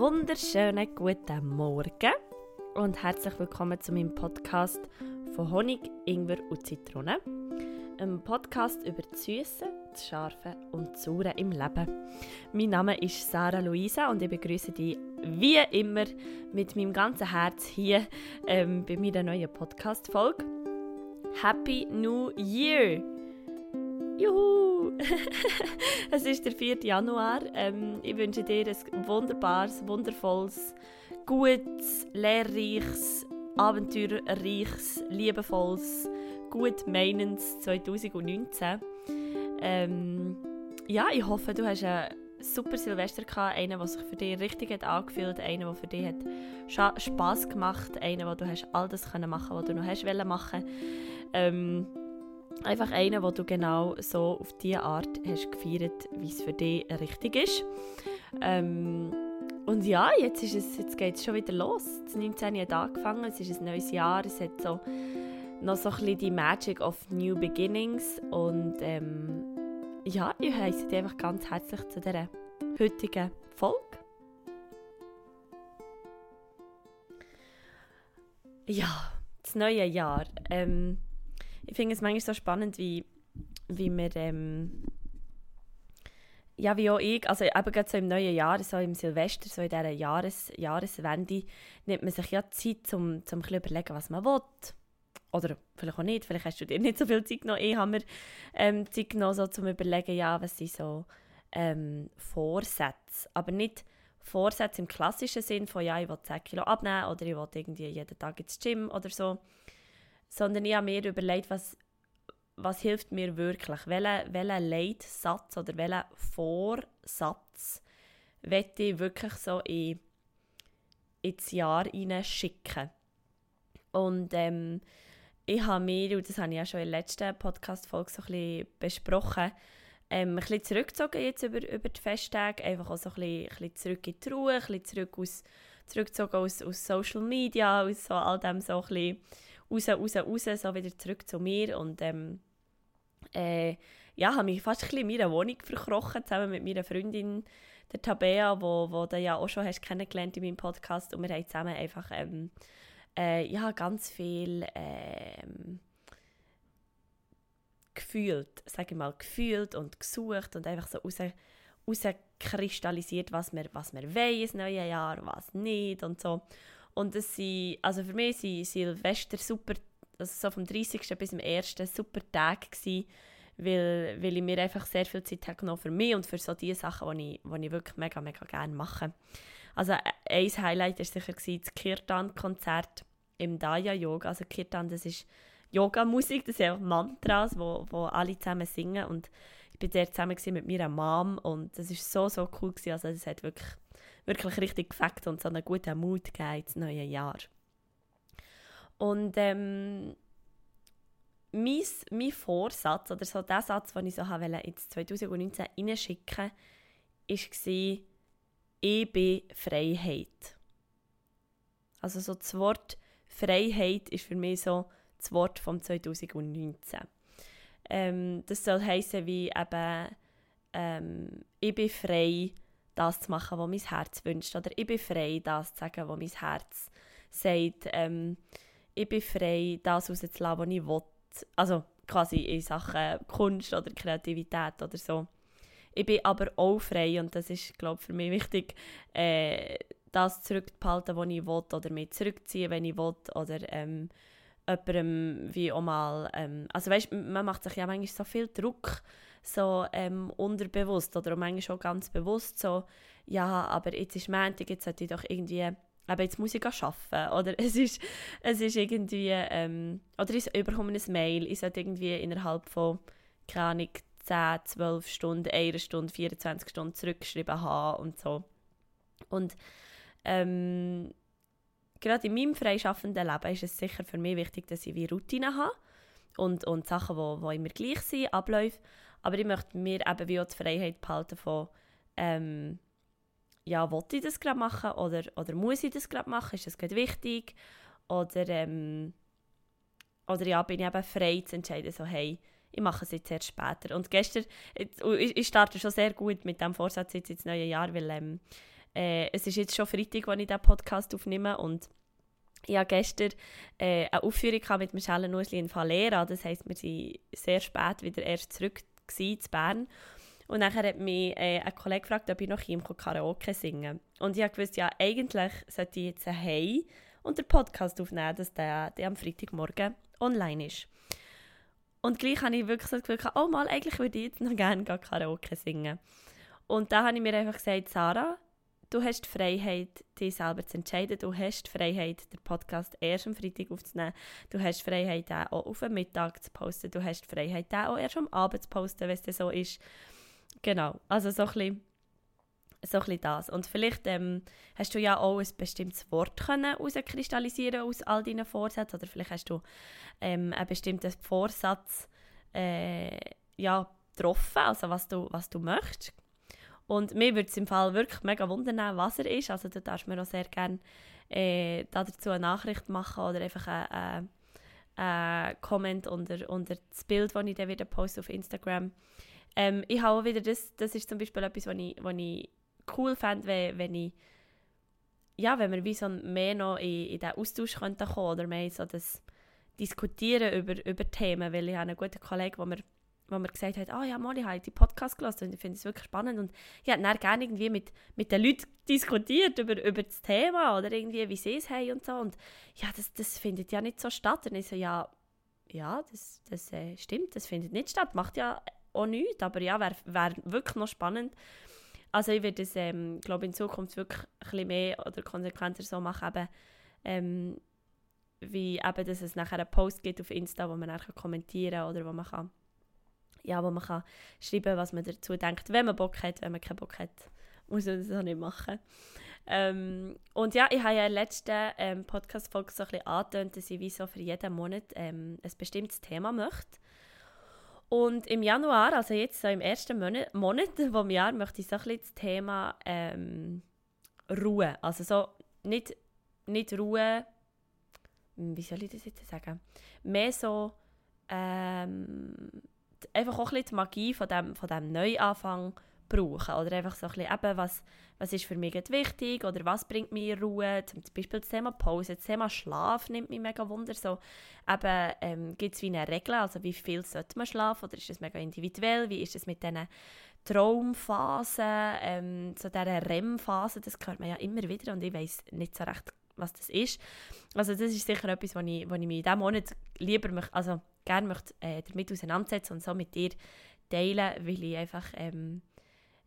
wunderschönen guten Morgen und herzlich willkommen zu meinem Podcast von Honig, Ingwer und Zitrone. Ein Podcast über das Süße, das Scharfe und das Saure im Leben. Mein Name ist Sarah Luisa und ich begrüße dich wie immer mit meinem ganzen Herz hier ähm, bei meiner neuen Podcast-Folge. Happy New Year! Juhu! es ist der 4. Januar. Ähm, ich wünsche dir ein wunderbares, wundervolles, gutes, lehrreiches, abenteuerreiches, liebevolles, gut meinendes 2019. Ähm, ja, ich hoffe, du hast einen super Silvester gehabt, einen, der sich für dich richtig hat angefühlt einen, der für dich hat Spass gemacht hat, einen, wo du hast all das können machen was du noch hast machen ähm, Einfach einen, wo du genau so auf diese Art hast gefeiert, wie es für dich richtig ist. Ähm, und ja, jetzt, ist es, jetzt geht es schon wieder los. Das 19. hat angefangen, es ist ein neues Jahr, es hat so noch so ein bisschen die Magic of New Beginnings und ähm, ja, ich heiße dich einfach ganz herzlich zu dieser heutigen Folge. Ja, das neue Jahr. Ähm, ich finde es manchmal so spannend, wie, wie wir, ähm, ja, wie auch ich, also eben gerade so im neuen Jahr, so im Silvester, so in dieser Jahres, Jahreswende, nimmt man sich ja Zeit, um, um überlegen, was man will. Oder vielleicht auch nicht, vielleicht hast du dir nicht so viel Zeit genommen. Ich habe mir ähm, Zeit genommen, so zum überlegen, ja, was sind so ähm, Vorsätze. Aber nicht Vorsätze im klassischen Sinn von, ja, ich will 10 Kilo abnehmen oder ich will irgendwie jeden Tag ins Gym oder so, sondern ich habe mir überlegt, was, was hilft mir wirklich, welchen welche Leitsatz oder welchen Vorsatz möchte ich wirklich so in, ins Jahr schicken. Und ähm, ich habe mir, und das habe ich ja schon in der letzten Podcast-Folge so ein bisschen besprochen, ähm, ein bisschen zurückgezogen jetzt über, über die Festtage, einfach auch so ein bisschen, ein bisschen zurück in die Ruhe, ein bisschen zurück aus, zurückgezogen aus, aus Social Media, aus so all dem so ein bisschen raus, raus, raus, so wieder zurück zu mir und ähm, äh, ja, habe mich fast ein bisschen in meiner Wohnung verkrochen, zusammen mit meiner Freundin, der Tabea, wo, wo du ja auch schon hast kennengelernt in meinem Podcast und wir haben zusammen einfach ähm, äh, ja, ganz viel ähm, gefühlt, sage ich mal, gefühlt und gesucht und einfach so raus, rauskristallisiert, was wir, was wir wollen, das neue Jahr, was nicht und so. Und es sind, also für mich waren Silvester super, also so vom 30. bis zum 1. super Tag gewesen, weil, weil ich mir einfach sehr viel Zeit habe genommen für mich und für so die Sachen, die ich, die ich wirklich mega, mega gerne mache. Also ein Highlight war sicher das Kirtan-Konzert im Daya-Yoga. Also Kirtan, das ist Yoga-Musik, das sind Mantras, wo, wo alle zusammen singen und ich war dort zusammen mit meiner Mom und das war so, so cool gewesen. Also es hat wirklich wirklich richtig gefällt und so einen guten Mut gegeben ins neue Jahr. Und ähm, mein, mein Vorsatz, oder so der Satz, den ich so habe ins 2019 reinschicken war, ich bin Freiheit. Also so das Wort Freiheit ist für mich so das Wort vom 2019. Ähm, das soll heißen wie eben ähm, ich bin frei das zu machen, was mein Herz wünscht. Oder ich bin frei, das zu sagen, was mein Herz sagt. Ähm, ich bin frei, das rauszulassen, was ich will. Also quasi in Sachen Kunst oder Kreativität oder so. Ich bin aber auch frei und das ist, glaube für mich wichtig, äh, das zurückzuhalten, was ich will oder mich zurückziehen, wenn ich will oder ähm, jemandem wie auch mal, ähm, also weißt, man macht sich ja manchmal so viel Druck, so ähm, unterbewusst oder auch manchmal schon ganz bewusst so, ja, aber jetzt ist Montag, jetzt sollte ich doch irgendwie, aber jetzt muss ich arbeiten oder es ist, es ist irgendwie, ähm, oder ich bekomme ein Mail, ich sollte irgendwie innerhalb von, keine Ahnung, 10, 12 Stunden, 1 Stunde, 24 Stunden zurückgeschrieben haben und so. Und ähm, gerade in meinem freischaffenden Leben ist es sicher für mich wichtig, dass ich wie Routine habe und, und Sachen, die wo, wo immer gleich sind, Abläufe. Aber ich möchte mir eben wie auch die Freiheit behalten von, ähm, ja, will ich das gerade machen oder, oder muss ich das gerade machen? Ist das gerade wichtig? Oder, ähm, oder ja, bin ich eben frei zu entscheiden, so, hey, ich mache es jetzt erst später. Und gestern, ich, ich starte schon sehr gut mit dem Vorsatz jetzt ins neue Jahr, weil ähm, Äh, es ist jetzt schon Freitag, als ich diesen Podcast aufnehme und ich hatte gestern äh, eine Aufführung mit Michelle Nusli in Valera. Das heisst, wir sind sehr spät wieder erst zurück zu Bern. Und dann hat mich äh, ein Kollege gefragt, ob ich noch ihm Karaoke singen Und ich wusste, ja, eigentlich sollte ich jetzt hey und den Podcast aufnehmen, dass der, der am Freitagmorgen online ist. Und gleich habe ich wirklich das Gefühl, oh mal, eigentlich würde ich jetzt noch gerne Karaoke singen. Und da habe ich mir einfach gesagt, Sarah, du hast die Freiheit, dich selber zu entscheiden. Du hast die Freiheit, den Podcast erst am Freitag aufzunehmen. Du hast die Freiheit, den auch auf den Mittag zu posten. Du hast die Freiheit, den auch erst am Abend zu posten, wenn es so ist. Genau, also so ein bisschen, so ein das. Und vielleicht ähm, hast du ja auch ein bestimmtes Wort können herauskristallisieren aus all deinen Vorsätzen oder vielleicht hast du ähm, einen bestimmten Vorsatz äh, ja, getroffen, also was du, was du möchtest. Und mir würde es im Fall wirklich mega wundern, was er ist. Also du darfst mir auch sehr gerne äh, dazu eine Nachricht machen oder einfach einen ein Comment unter, unter das Bild, das ich dann wieder poste auf Instagram. Ähm, ich habe wieder das, das ist zum Beispiel etwas, was ich, was ich cool fände, wenn, wenn ich ja, wenn wir wie so mehr noch in, in den Austausch könnten kommen oder mehr so das Diskutieren über, über Themen, weil ich habe einen guten Kollegen, der mir wo mir gesagt hat, oh ja, Molly, ich habe die Podcast gelesen und ich finde es wirklich spannend. Und ich habe dann gerne irgendwie mit, mit den Leuten diskutiert über, über das Thema oder irgendwie, wie sie es haben und so. Und ja, das, das findet ja nicht so statt. Und ich so, ja, ja, das, das äh, stimmt, das findet nicht statt. Macht ja auch nichts, aber ja, wäre wär wirklich noch spannend. Also ich würde es, ähm, glaube in Zukunft wirklich ein bisschen mehr oder konsequenter so machen, eben, ähm, wie eben, dass es nachher einen Post gibt auf Insta, wo man nachher kommentieren kann oder wo man kann ja, wo man kann schreiben was man dazu denkt, wenn man Bock hat, wenn man keinen Bock hat, muss man das auch nicht machen. Ähm, und ja, ich habe ja in der letzten ähm, Podcast-Folge so ein bisschen angetönt, dass ich wie so für jeden Monat ähm, ein bestimmtes Thema möchte. Und im Januar, also jetzt so im ersten Monat, Monat vom Jahr, möchte ich so ein bisschen das Thema ähm, Ruhe, also so nicht, nicht Ruhe, wie soll ich das jetzt sagen, mehr so ähm, einfach auch ein die Magie von dem, von dem Neuanfang brauchen. Oder einfach so ein bisschen, eben, was, was ist für mich wichtig oder was bringt mir Ruhe. Zum Beispiel das Thema Pause, das Thema Schlaf nimmt mich mega Wunder. So, eben, ähm, gibt es wie eine Regel, also wie viel sollte man schlafen oder ist das mega individuell? Wie ist es mit diesen Traumphasen, ähm, so dieser REM-Phase, das hört man ja immer wieder und ich weiß nicht so recht, was das ist. Also das ist sicher etwas, was ich, was ich mich in diesem Monat lieber also gerne möchte, äh, damit auseinandersetzen und so mit dir teilen, weil ich einfach ähm,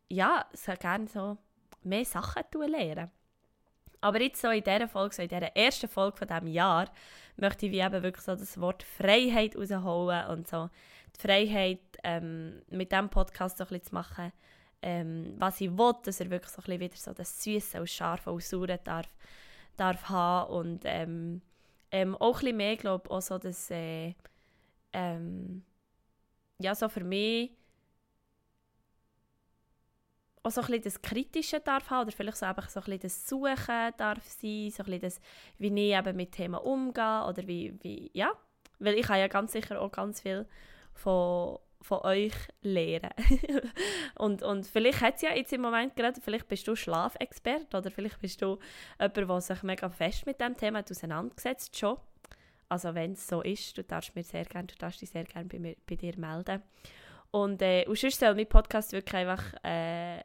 ja, so gerne so mehr Sachen lernen. Aber jetzt so in dieser Folge, so in dieser ersten Folge von diesem Jahr, möchte ich wie eben wirklich so das Wort Freiheit rausholen und so die Freiheit ähm, mit diesem Podcast so ein bisschen zu machen, ähm, was ich will, dass er wirklich so ein bisschen wieder so das Süße und Scharfe und Saure darf, darf haben und ähm, ähm, auch ein bisschen mehr, glaube ich, auch so das äh, ähm, ja, so für mich auch so ein bisschen das Kritische darf haben oder vielleicht so einfach so ein bisschen das Suchen darf sein, so ein bisschen das, wie ich eben mit Themen umgehe oder wie, wie, ja, weil ich habe ja ganz sicher auch ganz viel von, von euch lernen. und, und vielleicht hat es ja jetzt im Moment gerade, vielleicht bist du Schlafexpert oder vielleicht bist du jemand, der sich mega fest mit dem Thema auseinandergesetzt schon also wenn es so ist, du darfst mir sehr gerne, du darfst dich sehr gerne bei, mir, bei dir melden. Und, äh, und sonst soll mein Podcast wirklich einfach äh,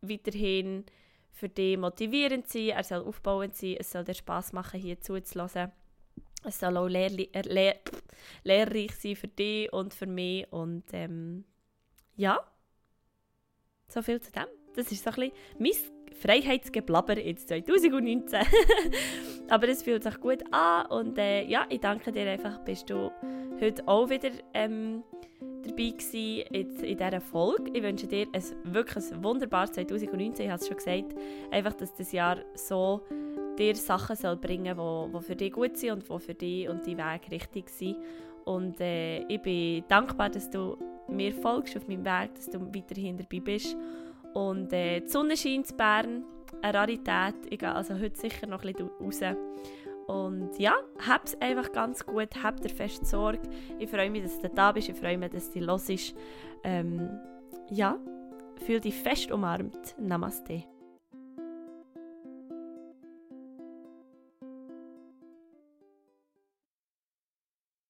weiterhin für dich motivierend sein, er soll aufbauend sein, es soll dir Spass machen, hier zuzulassen. Es soll auch lehr äh, lehr lehrreich sein für dich und für mich. Und ähm, ja, so viel zu dem. Das ist so ein bisschen mein Freiheitsgeblabber jetzt 2019. Aber es fühlt sich gut an und äh, ja, ich danke dir einfach, bist du heute auch wieder ähm, dabei gewesen jetzt in dieser Folge. Ich wünsche dir ein wirklich ein wunderbares 2019, ich habe es schon gesagt, einfach, dass das Jahr so dir Sachen soll bringen soll, die, die für dich gut sind und die für dich und deinen Weg richtig sind. Und äh, ich bin dankbar, dass du mir folgst auf meinem Weg, dass du weiterhin dabei bist und äh, die Sonne scheint in Bern, eine Rarität. Ich gehe also heute sicher noch ein bisschen raus. Und ja, hab's einfach ganz gut, hab dir fest Sorge. Ich freue mich, dass du da bist, ich freue mich, dass du los ist. Ähm, ja, fühl dich fest umarmt. Namaste.